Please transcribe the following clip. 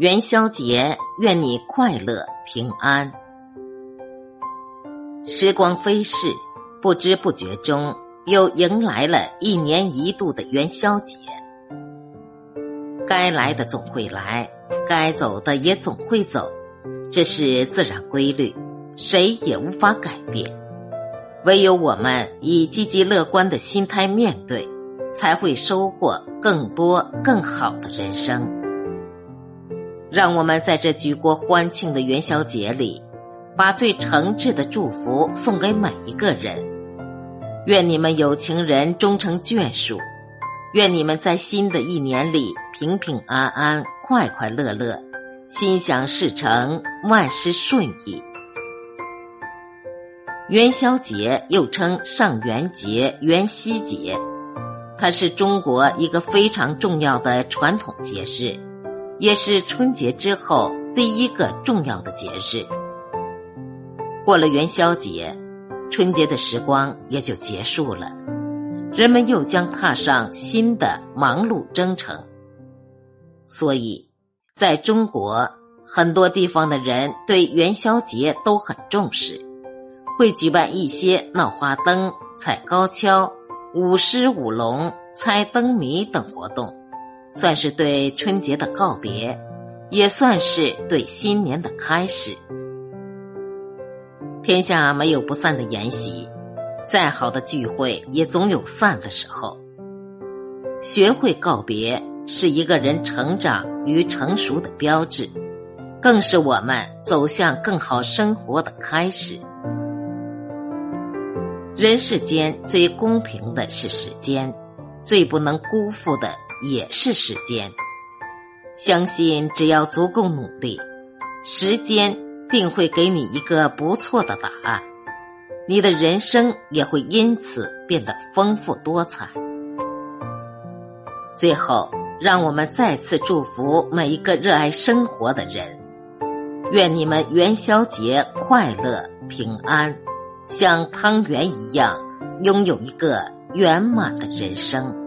元宵节，愿你快乐平安。时光飞逝，不知不觉中又迎来了一年一度的元宵节。该来的总会来，该走的也总会走，这是自然规律，谁也无法改变。唯有我们以积极乐观的心态面对，才会收获更多更好的人生。让我们在这举国欢庆的元宵节里，把最诚挚的祝福送给每一个人。愿你们有情人终成眷属，愿你们在新的一年里平平安安、快快乐乐、心想事成、万事顺意。元宵节又称上元节、元夕节，它是中国一个非常重要的传统节日。也是春节之后第一个重要的节日。过了元宵节，春节的时光也就结束了，人们又将踏上新的忙碌征程。所以，在中国很多地方的人对元宵节都很重视，会举办一些闹花灯、踩高跷、舞狮舞龙、猜灯谜等活动。算是对春节的告别，也算是对新年的开始。天下没有不散的筵席，再好的聚会也总有散的时候。学会告别，是一个人成长与成熟的标志，更是我们走向更好生活的开始。人世间最公平的是时间，最不能辜负的。也是时间，相信只要足够努力，时间定会给你一个不错的答案，你的人生也会因此变得丰富多彩。最后，让我们再次祝福每一个热爱生活的人，愿你们元宵节快乐平安，像汤圆一样拥有一个圆满的人生。